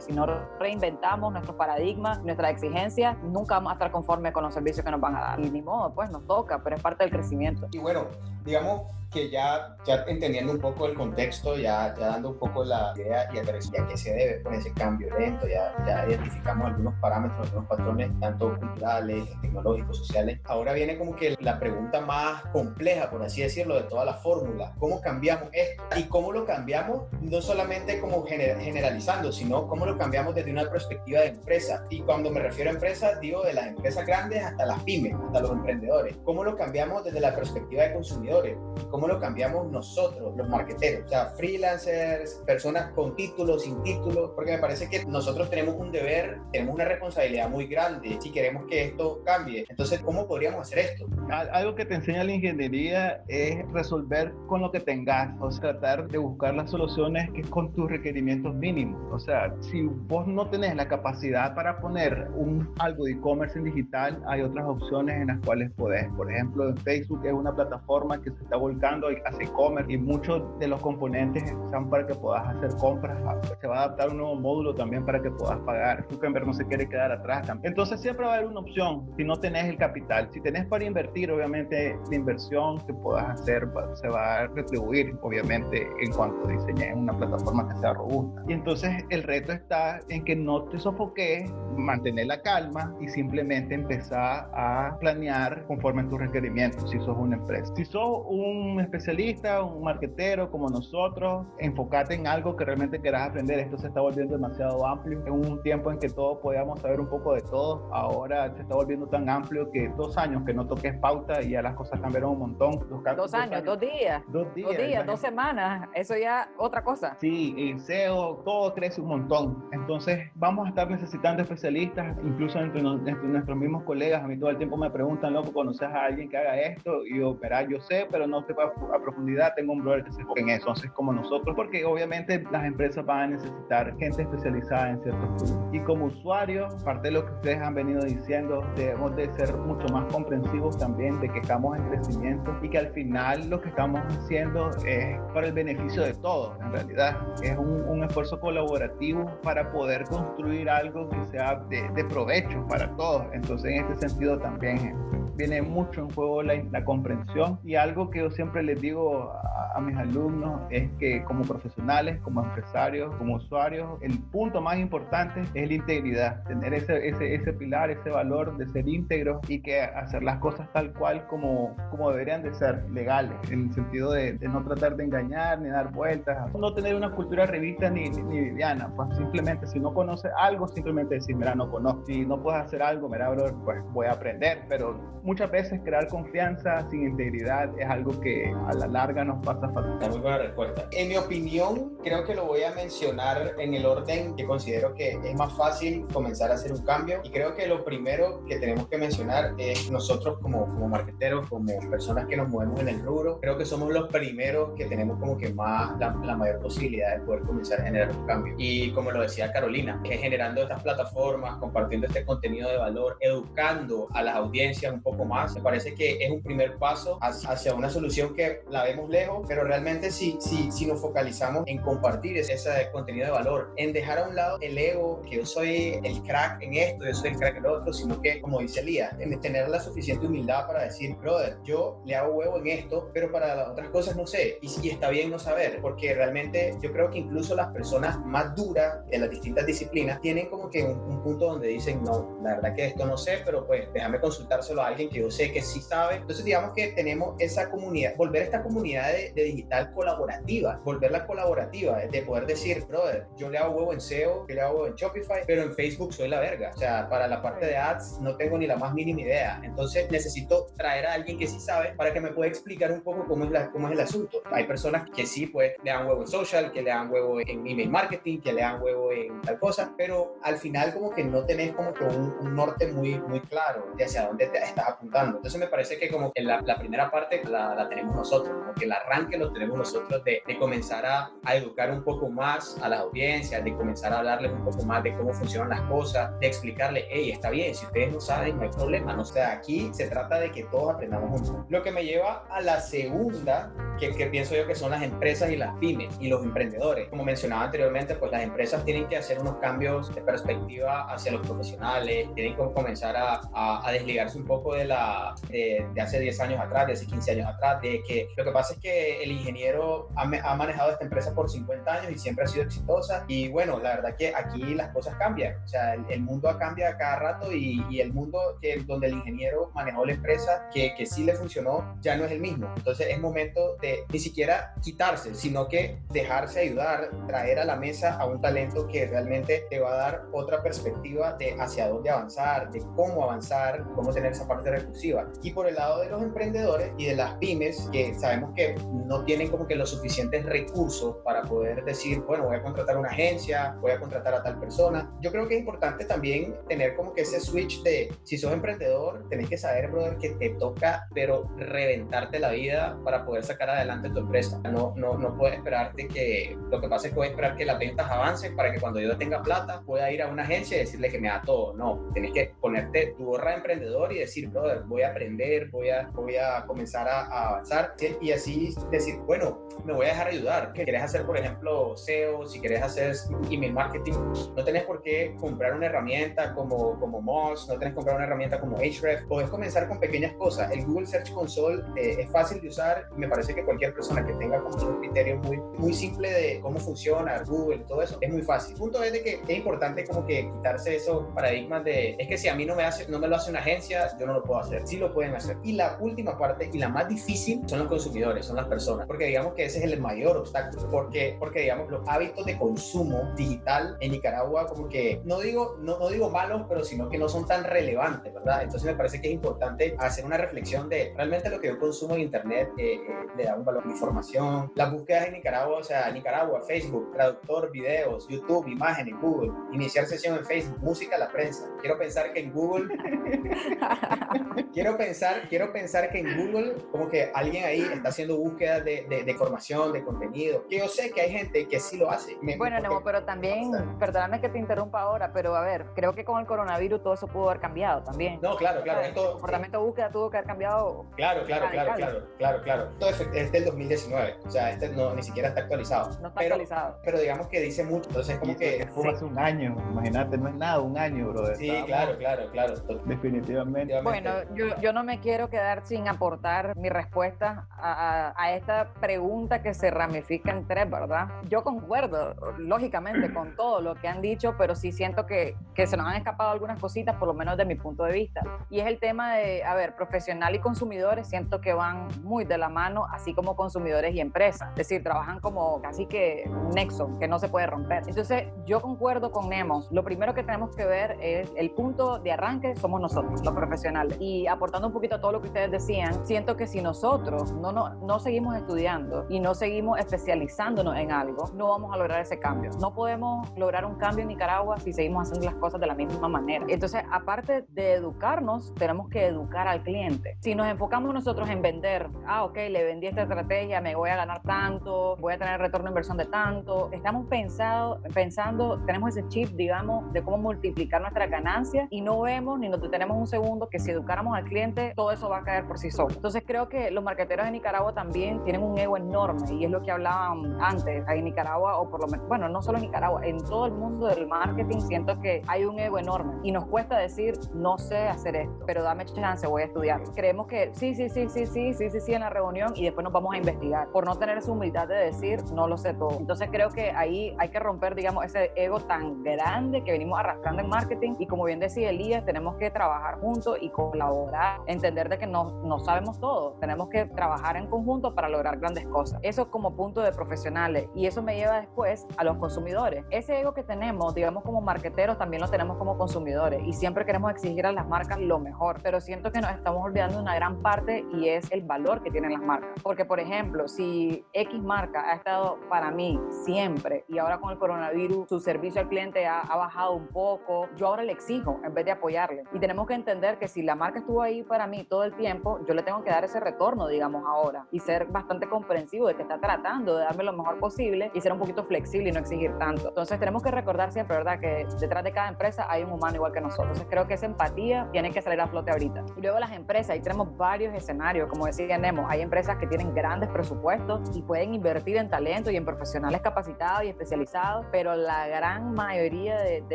Si no reinventamos nuestros paradigmas, nuestras exigencias, nunca vamos a estar conformes con los servicios que nos van a dar. Y ni modo, pues nos toca, pero es parte del crecimiento. Y bueno, digamos, que ya, ya entendiendo un poco el contexto, ya, ya dando un poco la idea y a qué se debe con ese cambio lento, ya, ya identificamos algunos parámetros, algunos patrones, tanto culturales, tecnológicos, sociales. Ahora viene como que la pregunta más compleja, por así decirlo, de toda la fórmula. ¿Cómo cambiamos esto? Y cómo lo cambiamos, no solamente como generalizando, sino cómo lo cambiamos desde una perspectiva de empresa. Y cuando me refiero a empresas, digo de las empresas grandes hasta las pymes, hasta los emprendedores. ¿Cómo lo cambiamos desde la perspectiva de consumidores? ¿Cómo lo cambiamos nosotros, los marqueteros? O sea, freelancers, personas con títulos, sin títulos, porque me parece que nosotros tenemos un deber, tenemos una responsabilidad muy grande si queremos que esto cambie. Entonces, ¿cómo podríamos hacer esto? Algo que te enseña la ingeniería es resolver con lo que tengas, o sea, tratar de buscar las soluciones que es con tus requerimientos mínimos. O sea, si vos no tenés la capacidad para poner un, algo de e-commerce en digital, hay otras opciones en las cuales podés. Por ejemplo, Facebook es una plataforma que se está volcando hace e-commerce y muchos de los componentes están para que puedas hacer compras. Se va a adaptar un nuevo módulo también para que puedas pagar. Cucumber no se quiere quedar atrás. Entonces siempre va a haber una opción si no tenés el capital. Si tenés para invertir, obviamente la inversión que puedas hacer se va a retribuir, obviamente, en cuanto diseñes una plataforma que sea robusta. Y entonces el reto está en que no te sofoques, mantener la calma y simplemente empezar a planear conforme a tus requerimientos si sos una empresa. Si sos un especialista, un marquetero como nosotros, enfocate en algo que realmente quieras aprender. Esto se está volviendo demasiado amplio. En un tiempo en que todos podíamos saber un poco de todo, ahora se está volviendo tan amplio que dos años que no toques pauta y ya las cosas cambiaron un montón. Dos, años, dos días. Dos días. Dos días, dos semanas. Eso ya otra cosa. Sí, el SEO, todo crece un montón. Entonces vamos a estar necesitando especialistas, incluso entre, nuestros mismos colegas. A mí todo el tiempo me preguntan, loco, ¿conoces a alguien que haga esto? Y yo, verá, yo sé, pero no te puedo a profundidad, tengo un brother que se enfoca en eso, entonces como nosotros, porque obviamente las empresas van a necesitar gente especializada en ciertos productos. Y como usuarios, parte de lo que ustedes han venido diciendo, debemos de ser mucho más comprensivos también de que estamos en crecimiento y que al final lo que estamos haciendo es para el beneficio de todos, en realidad. Es un, un esfuerzo colaborativo para poder construir algo que sea de, de provecho para todos. Entonces en este sentido también viene mucho en juego la, la comprensión y algo que yo siempre les digo a, mis alumnos es que como profesionales, como empresarios, como usuarios, el punto más importante es la integridad, tener ese, ese, ese pilar, ese valor de ser íntegro y que hacer las cosas tal cual como, como deberían de ser, legales, en el sentido de, no tratar de engañar ni dar vueltas, no tener una cultura revista ni, ni, viviana, pues simplemente si no conoces algo, simplemente decir, mira, no conozco, si no puedes hacer algo, mira, bro, pues voy a aprender, pero muchas veces crear confianza sin integridad es algo que a la larga nos pasa fatal. Muy buena respuesta. En mi opinión, creo que lo voy a mencionar en el orden que considero que es más fácil comenzar a hacer un cambio. Y creo que lo primero que tenemos que mencionar es nosotros como, como marqueteros, como personas que nos movemos en el rubro, creo que somos los primeros que tenemos como que más la, la mayor posibilidad de poder comenzar a generar un cambio. Y como lo decía Carolina, es generando estas plataformas, compartiendo este contenido de valor, educando a las audiencias un poco más. Me parece que es un primer paso hacia una solución la vemos lejos, pero realmente si, si, si nos focalizamos en compartir ese, ese contenido de valor, en dejar a un lado el ego, que yo soy el crack en esto, yo soy el crack en lo otro, sino que, como dice Lía, en tener la suficiente humildad para decir, brother, yo le hago huevo en esto, pero para las otras cosas no sé. Y, y está bien no saber, porque realmente yo creo que incluso las personas más duras de las distintas disciplinas tienen como que un, un punto donde dicen, no, la verdad que esto no sé, pero pues déjame consultárselo a alguien que yo sé que sí sabe. Entonces digamos que tenemos esa comunidad, volver esta comunidad de, de digital colaborativa, volverla colaborativa, de poder decir, brother, yo le hago huevo en SEO, yo le hago huevo en Shopify, pero en Facebook soy la verga. O sea, para la parte de ads no tengo ni la más mínima idea. Entonces necesito traer a alguien que sí sabe para que me pueda explicar un poco cómo es, la, cómo es el asunto. Hay personas que sí, pues, le dan huevo en social, que le dan huevo en email marketing, que le dan huevo en tal cosa, pero al final como que no tenés como que un, un norte muy, muy claro de hacia dónde te estás apuntando. Entonces me parece que como que la, la primera parte la, la, tenemos nosotros, como que el arranque lo tenemos nosotros de, de comenzar a, a, educar un poco más a las audiencias, de comenzar a hablarles un poco más de cómo funcionan las cosas, de explicarle, hey, está bien, si ustedes no saben, no hay problema. ¿no? O sea, aquí se trata de que todos aprendamos juntos. Lo que me lleva a la segunda, que, que pienso yo que son las empresas y las pymes y los emprendedores. Como mencionaba anteriormente, pues las empresas tienen que hacer unos cambios de perspectiva hacia los profesionales, tienen que comenzar a, a, a desligarse un poco de la de, de, hace 10 años atrás, de hace 15 años atrás, de que lo que pasa es que el ingeniero ha, ha manejado esta empresa por 50 años y siempre ha sido exitosa. Y bueno, la verdad que aquí las cosas cambian, o sea, el, el mundo cambia cada rato y, y, el mundo que, donde el ingeniero manejó la empresa que, que sí le funcionó ya no es el mismo, entonces es momento de ni siquiera quitarse, sino que dejarse ayudar, traer a la mesa a un talento que realmente te va a dar otra perspectiva de hacia dónde avanzar, de cómo avanzar, cómo tener esa parte recursiva. Y por el lado de los emprendedores y de las pymes, que sabemos que no tienen como que los suficientes recursos para poder decir, bueno, voy a contratar una agencia, voy a contratar a tal persona. Yo creo que es importante también tener como que ese switch de, si sos emprendedor, tenés que saber, brother, que te toca, pero reventarte la vida para poder sacar adelante tu empresa. No, no, no puedes esperarte que, lo que pasa es que voy a esperar que las ventas avancen para que cuando yo tenga plata pueda ir a una agencia y decirle que me da todo. No, tenés que ponerte tu gorra de emprendedor y decir, brother, voy a aprender, voy a, voy a comenzar a, a avanzar y así decir, bueno, me voy a dejar ayudar. Si querés hacer, por ejemplo, SEO, si querés hacer email marketing, no tenés por qué comprar una herramienta como, como Moz, no tenés que comprar una herramienta como Ahrefs, podés comenzar con pequeñas cosas. El Google Search Console eh, es fácil de usar me parece que cualquier persona que tenga como un criterio muy, muy simple de cómo funciona Google, todo eso, es muy fácil. El punto es de que es importante como que quitarse esos paradigmas de, es que si a mí no me, hace, no me lo hace una agencia, yo no lo puedo hacer. Sí lo pueden hacer. Y la última parte y la más difícil son los consumidores, son las personas, porque digamos que ese es el mayor obstáculo, porque, porque digamos los hábitos de consumo digital en Nicaragua como que, no digo, no, no digo malos, pero sino que no son tan relevantes, ¿verdad? Entonces me parece que es importante hacer una reflexión de realmente lo que yo consumo en Internet eh, eh, le da un valor de información. Las búsquedas en Nicaragua, o sea, Nicaragua, Facebook, traductor, videos, YouTube, imágenes, Google, iniciar sesión en Facebook, música, la prensa. Quiero pensar que en Google, quiero pensar, quiero pensar que en Google como que alguien ahí está haciendo búsquedas de, de, de información, de contenido. Que yo sé que hay gente que sí lo hace. Me, bueno, Nemo, pero también, perdóname que te interrumpa ahora, pero a ver, creo que con el coronavirus todo eso pudo haber cambiado también. No, claro, claro. Esto, el comportamiento de búsqueda tuvo que haber cambiado. Claro, claro, claro, claro, claro, claro. Todo es, es del 2019, o sea, este no, ni siquiera está actualizado. No está pero, actualizado. Pero digamos que dice mucho, entonces como que... Fue hace un año, imagínate, no es nada, un año, bro. Sí, claro, claro, claro. Definitivamente. Bueno, yo, yo no me quiero quedar sin aportar mi respuesta a, a, a esta pregunta que se ramifica en tres, ¿verdad? Yo concuerdo, lógicamente, con todo lo que han dicho, pero sí siento que, que se nos han escapado algunas cositas, por lo menos de mi punto de vista. Y es el tema de, a ver, profesional y consumidores, siento que van muy de la mano, así como consumidores y empresas. Es decir, trabajan como casi que un nexo que no se puede romper. Entonces, yo concuerdo con Nemos. Lo primero que tenemos que ver es el punto de arranque somos nosotros, los profesionales. Y aportando un poquito a todo lo que ustedes decían, siento que si nosotros no, no, no seguimos estudiando y no seguimos especializándonos en algo, no vamos a lograr ese cambio. No podemos lograr un cambio en Nicaragua si seguimos haciendo las cosas de la misma manera. Entonces, aparte de educarnos, tenemos que educar al cliente. Si nos enfocamos nosotros en vender, ah, ok, le vendí esta estrategia, me voy a ganar tanto, voy a tener retorno de inversión de tanto, estamos pensado, pensando, tenemos ese chip, digamos, de cómo multiplicar nuestras ganancias y no vemos ni nos detenemos un segundo que si educáramos al cliente, todo eso va a caer por sí solo. Entonces, creo que los marketers marqueteros de Nicaragua también tienen un ego enorme y es lo que hablaban antes, en Nicaragua o por lo menos, bueno, no solo en Nicaragua, en todo el mundo del marketing siento que hay un ego enorme y nos cuesta decir, no sé hacer esto, pero dame chance, voy a estudiar. Creemos que sí, sí, sí, sí, sí, sí, sí, sí en la reunión y después nos vamos a investigar por no tener esa humildad de decir, no lo sé todo. Entonces creo que ahí hay que romper, digamos, ese ego tan grande que venimos arrastrando en marketing y como bien decía Elías, tenemos que trabajar juntos y colaborar, entender de que no, no sabemos todo, tenemos que trabajar en conjunto para lograr grandes cosas. Eso como punto de profesionales y eso me lleva después a los consumidores. Ese ego que tenemos, digamos como marqueteros, también lo tenemos como consumidores y siempre queremos exigir a las marcas lo mejor, pero siento que nos estamos olvidando de una gran parte y es el valor que tienen las marcas. Porque, por ejemplo, si X marca ha estado para mí siempre y ahora con el coronavirus su servicio al cliente ha, ha bajado un poco, yo ahora le exijo en vez de apoyarle. Y tenemos que entender que si la marca estuvo ahí para mí todo el tiempo, yo le tengo que dar ese retorno, digamos, ahora y ser bastante comprensivo de que está tratando de darme lo mejor posible y ser un poquito flexible y no exigir tanto. Entonces tenemos que recordar siempre, ¿verdad? Que detrás de cada empresa hay un humano igual que nosotros. Entonces creo que esa empatía tiene que salir a flote ahorita. Y luego las empresas, ahí tenemos varios escenarios, como decía Nemo, hay empresas que tienen grandes presupuestos y pueden invertir en talento y en profesionales capacitados y especializados, pero la gran mayoría de, de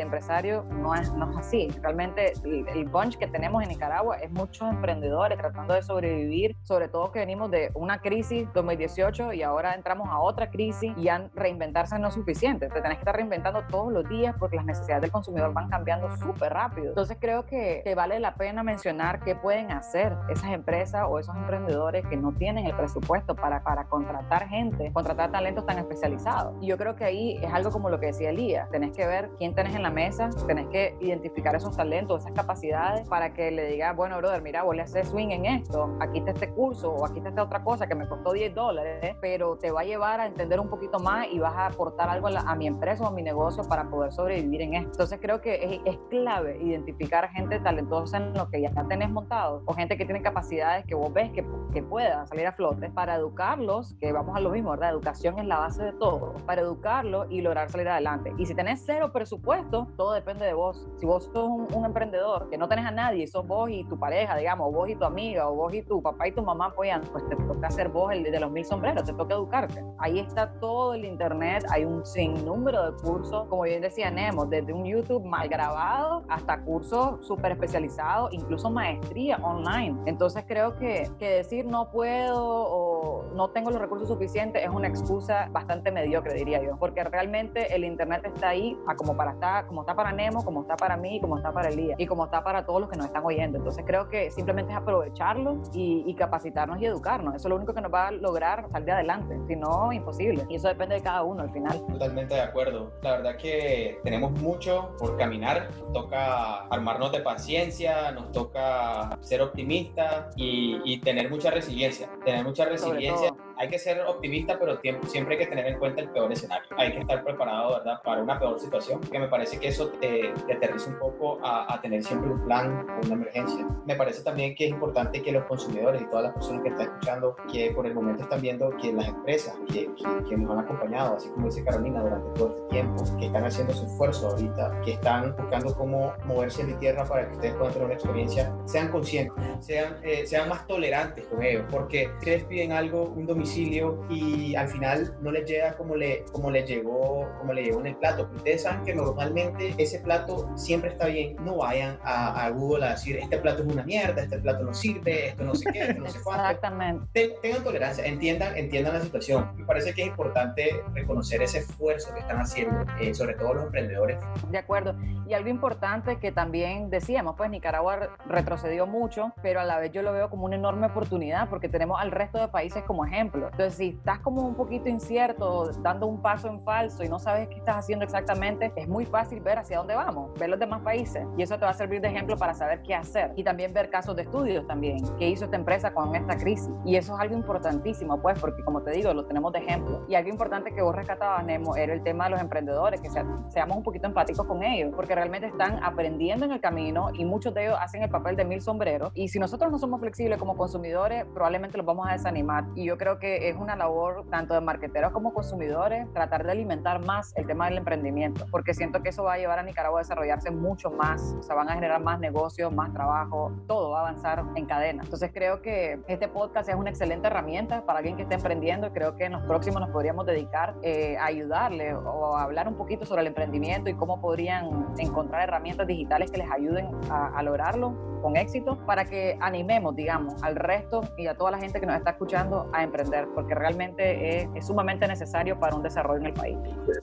empresarios no es, no es así. Realmente el, el bunch que tenemos en Nicaragua es muchos emprendedores tratando de sobrevivir, sobre todo que venimos de una crisis 2018 y ahora entramos a otra crisis y ya reinventarse no es suficiente. Te tenés que estar reinventando todos los días porque las necesidades del consumidor van cambiando súper rápido. Entonces creo que, vale la pena mencionar qué pueden hacer esas empresas o esos emprendedores que no tienen el presupuesto para, para contratar gente, contratar talentos tan especializados. Y yo creo que ahí es algo como lo que decía Elías, tenés que ver quién tenés en la mesa, tenés que identificar esos talentos, esas capacidades para que le diga, bueno, brother, mira, vos le haces swing en esto, aquí está este curso o aquí está esta otra cosa que me costó 10 dólares, pero te va a llevar a entender un poquito más y vas a aportar algo a, la, mi empresa o a mi negocio para poder sobrevivir en esto. Entonces creo que es, es clave identificar gente talentosa en lo que ya tenés montado o gente que tiene capacidades que vos ves que, que puedan salir a flote para educarlos, que vamos a lo mismo, ¿verdad? Educación es la base de todo, para educarlos y lograr salir adelante. Y si tenés cero presupuesto, todo depende de vos. Si vos sos un, un emprendedor que no tenés a nadie, sos vos y tu pareja, digamos, vos y tu amiga, o vos y tu papá y tu mamá apoyan, pues te toca ser vos el de los mil sombreros, te toca educarte. Ahí está todo el internet, hay un sinnúmero de cursos, como bien decía Nemo, desde un YouTube mal grabado hasta cursos súper especializados, incluso maestría online. Entonces creo que, que decir no puedo o no tengo los recursos suficientes es una excusa bastante mediocre, diría yo, porque realmente el internet está ahí a como para estar, como está para Nemo, como está para mí, como está para Elías y como está para todos los que nos están oyendo. Entonces creo que simplemente es aprovecharlo y, y capacitarnos y educarnos. Eso es lo único que nos va a lograr salir adelante, si no, imposible. Y eso depende de cada uno al final. Totalmente de acuerdo. La verdad que tenemos mucho por caminar. Nos toca armarnos de paciencia, nos toca ser optimistas y, y tener mucha resiliencia. Tener mucha resiliencia. Hay que ser optimista, pero siempre hay que tener en cuenta el peor escenario. Hay que estar preparado, ¿verdad?, para una peor situación. Que me parece que eso te, te aterriza un poco a, a, tener siempre un plan o una emergencia. Me parece también que es importante que los consumidores y todas las personas que están escuchando, que por el momento están viendo que las empresas que, que, que nos han acompañado, así como dice Carolina, durante todo este tiempo, que están haciendo su esfuerzo ahorita, que están buscando cómo moverse mi tierra para que ustedes puedan tener una experiencia, sean conscientes, sean, eh, sean más tolerantes con ellos, porque si les piden algo, un domicilio, y al final no les llega como le, como le llegó como le llegó en el plato. Ustedes saben que normalmente ese plato siempre está bien. No vayan a, a Google a decir este plato es una mierda, este plato no sirve, esto no sé qué, esto no sé cuánto. Exactamente. Ten, tengan tolerancia, entiendan, entiendan la situación. Me parece que es importante reconocer ese esfuerzo que están haciendo, eh, sobre todo los emprendedores. De acuerdo. Y algo importante que también decíamos, pues Nicaragua retrocedió mucho, pero a la vez yo lo veo como una enorme oportunidad porque tenemos al resto de países como ejemplo. Entonces, si estás como un poquito incierto, dando un paso en falso y no sabes qué estás haciendo exactamente, es muy fácil ver hacia dónde vamos, ver los demás países. Y eso te va a servir de ejemplo para saber qué hacer. Y también ver casos de estudios también, qué hizo esta empresa con esta crisis. Y eso es algo importantísimo, pues, porque como te digo, lo tenemos de ejemplo. Y algo importante que vos rescatabas, Nemo, era el tema de los emprendedores, que seamos un poquito empáticos con ellos, porque realmente están aprendiendo en el camino y muchos de ellos hacen el papel de mil sombreros. Y si nosotros no somos flexibles como consumidores, probablemente los vamos a desanimar. Y yo creo que que es una labor tanto de marqueteros como consumidores tratar de alimentar más el tema del emprendimiento, porque siento que eso va a llevar a Nicaragua a desarrollarse mucho más, o sea, van a generar más negocios, más trabajo, todo va a avanzar en cadena. Entonces creo que este podcast es una excelente herramienta para alguien que esté emprendiendo y creo que en los próximos nos podríamos dedicar eh, a ayudarle o a hablar un poquito sobre el emprendimiento y cómo podrían encontrar herramientas digitales que les ayuden a, a lograrlo con éxito para que animemos, digamos, al resto y a toda la gente que nos está escuchando a emprender, porque realmente es, es sumamente necesario para un desarrollo en el país.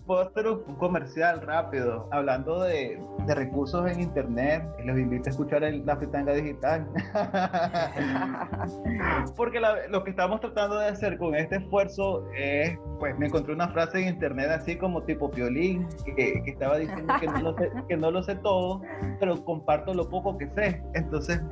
Puedo hacer un comercial rápido, hablando de, de recursos en Internet, los invito a escuchar el, la fritanga digital. porque la, lo que estamos tratando de hacer con este esfuerzo es, pues me encontré una frase en Internet así como tipo violín, que, que estaba diciendo que no, lo sé, que no lo sé todo, pero comparto lo poco que sé. Entonces,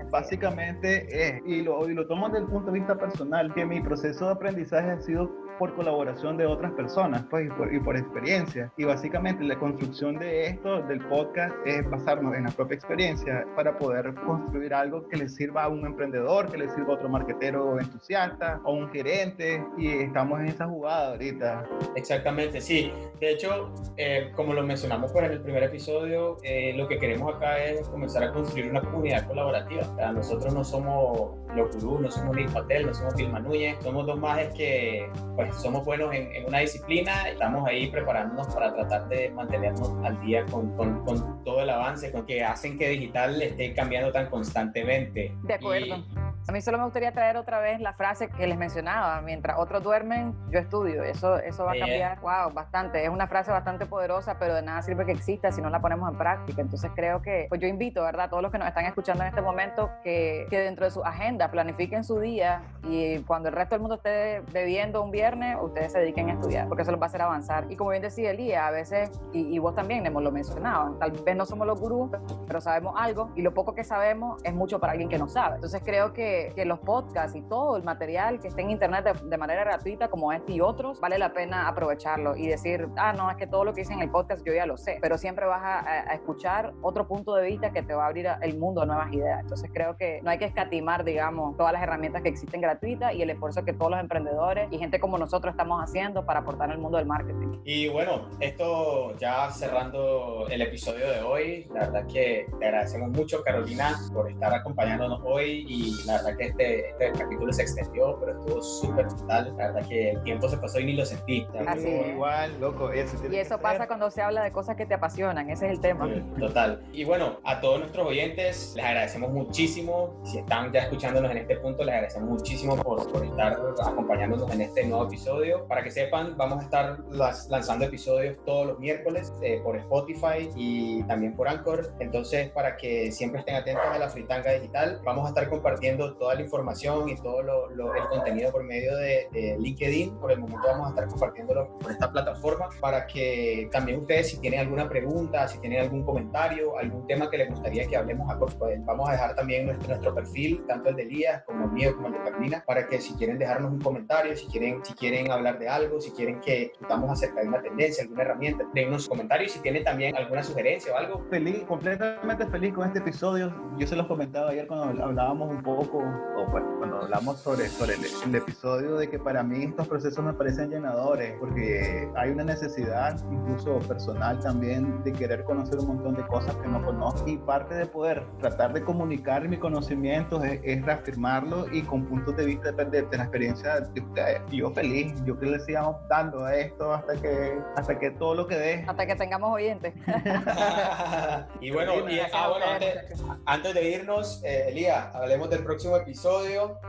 básicamente es, y lo, y lo tomo desde el punto de vista personal, que mi proceso de aprendizaje ha sido por colaboración de otras personas, pues, y por, y por, experiencia. Y básicamente la construcción de esto, del podcast, es basarnos en la propia experiencia para poder construir algo que le sirva a un emprendedor, que le sirva a otro marquetero entusiasta, o un gerente, y estamos en esa jugada ahorita. Exactamente, sí. De hecho, eh, como lo mencionamos pues, en el primer episodio, eh, lo que queremos acá es comenzar a construir una comunidad colaborativa. O sea, nosotros no somos los gurús, no somos Nick Patel, no somos Bill Núñez, somos dos majes que pues, somos buenos en, en, una disciplina, estamos ahí preparándonos para tratar de mantenernos al día con, con, con, todo el avance con que hacen que digital esté cambiando tan constantemente. De acuerdo. A mí solo me gustaría traer otra vez la frase que les mencionaba, mientras otros duermen, yo estudio. Eso, eso va a cambiar, wow, bastante. Es una frase bastante poderosa, pero de nada sirve que exista si no la ponemos en práctica. Entonces creo que, pues yo invito, ¿verdad? A todos los que nos están escuchando en este momento, que, que dentro de su agenda planifiquen su día y cuando el resto del mundo esté bebiendo un viernes, ustedes se dediquen a estudiar, porque eso los va a hacer avanzar. Y como bien decía Elías, a veces, y, y vos también, Nemo, lo mencionaban, tal vez no somos los gurús, pero sabemos algo, y lo poco que sabemos es mucho para alguien que no sabe. Entonces creo que que, los podcasts y todo el material que esté en internet de, manera gratuita, como este y otros, vale la pena aprovecharlo y decir, ah, no, es que todo lo que hice en el podcast yo ya lo sé, pero siempre vas a, a escuchar otro punto de vista que te va a abrir el mundo a nuevas ideas. Entonces creo que no hay que escatimar, digamos, todas las herramientas que existen gratuitas y el esfuerzo que todos los emprendedores y gente como nosotros estamos haciendo para aportar al mundo del marketing. Y bueno, esto ya cerrando el episodio de hoy, la verdad que te agradecemos mucho, Carolina, por estar acompañándonos hoy y la verdad que este, este capítulo se extendió, pero estuvo súper brutal. La verdad que el tiempo se pasó y ni lo sentí. Así es. Igual, loco. Eso y eso pasa cuando se habla de cosas que te apasionan, ese es el tema. Total. Y bueno, a todos nuestros oyentes les agradecemos muchísimo. Si están ya escuchándonos en este punto, les agradecemos muchísimo por, por estar acompañándonos en este nuevo episodio. Para que sepan, vamos a estar las, lanzando episodios todos los miércoles eh, por Spotify y también por Anchor. Entonces, para que siempre estén atentos a la fritanga digital, vamos a estar compartiendo toda la información y todo lo, lo, el contenido por medio de, de, LinkedIn. Por el momento vamos a estar compartiéndolo por esta plataforma para que también ustedes, si tienen alguna pregunta, si tienen algún comentario, algún tema que les gustaría que hablemos, a, pues vamos a dejar también nuestro, nuestro perfil, tanto el de Elías como el mío, como el de Carolina, para que si quieren dejarnos un comentario, si quieren, si quieren hablar de algo, si quieren que estamos acerca de una tendencia, alguna herramienta, dennos comentarios. Si tienen también alguna sugerencia o algo. Feliz, completamente feliz con este episodio. Yo se los comentaba ayer cuando hablábamos un poco, o bueno, cuando hablamos sobre, sobre el, el, episodio, de que para mí estos procesos me parecen llenadores, porque hay una necesidad, incluso personal también, de querer conocer un montón de cosas que no conozco. Y parte de poder tratar de comunicar mi conocimiento es, es reafirmarlo y con puntos de vista de, de, de la experiencia de ustedes. Yo feliz, yo que le sigamos dando a esto hasta que, hasta que todo lo que dé. Hasta que tengamos oyentes. y bueno, y, ah, bueno antes, antes, de irnos, eh, Elías, hablemos del próximo episodio.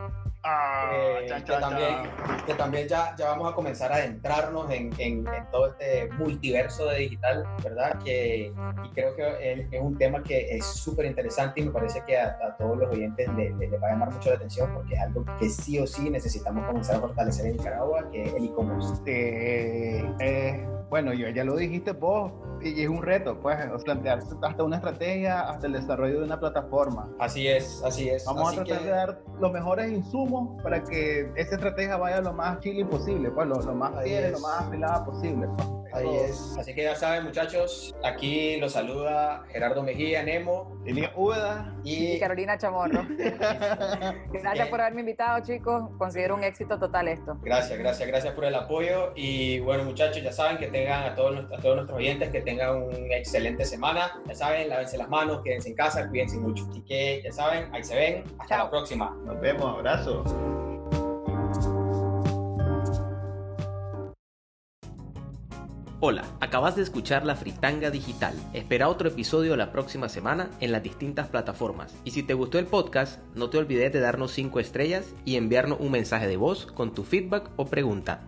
Ah, eh, cha, cha, que, también, que, también, ya, ya vamos a comenzar a adentrarnos en, en, en todo este multiverso de digital, ¿verdad? Que, y creo que es, es un tema que es súper interesante y me parece que a, a todos los oyentes les le, le va a llamar mucho la atención porque es algo que sí o sí necesitamos comenzar a fortalecer en Nicaragua, que es el e-commerce. Eh, eh, bueno, yo, ya lo dijiste vos, y es un reto, pues, plantearse hasta una estrategia, hasta el desarrollo de una plataforma. Así es, así es. Vamos así a tratar que... de dar los mejores insumos para que esa estrategia vaya lo más chile posible, pues, lo, lo más fiel, lo más afilada posible. Pues. Ahí es. Así que ya saben, muchachos, aquí los saluda Gerardo Mejía, Nemo. Elías Úbeda. Y... Carolina Chamorro. gracias por haberme invitado, chicos. Considero un éxito total esto. Gracias, gracias, gracias por el apoyo. Y bueno, muchachos, ya saben que tengan a todos, a todos nuestros oyentes que tengan una excelente semana. Ya saben, lávense las manos, quédense en casa, cuídense mucho. Así que ya saben, ahí se ven. Hasta la próxima. Nos vemos, abrazo. Hola, acabas de escuchar La Fritanga Digital. Espera otro episodio la próxima semana en las distintas plataformas. Y si te gustó el podcast, no te olvides de darnos 5 estrellas y enviarnos un mensaje de voz con tu feedback o pregunta.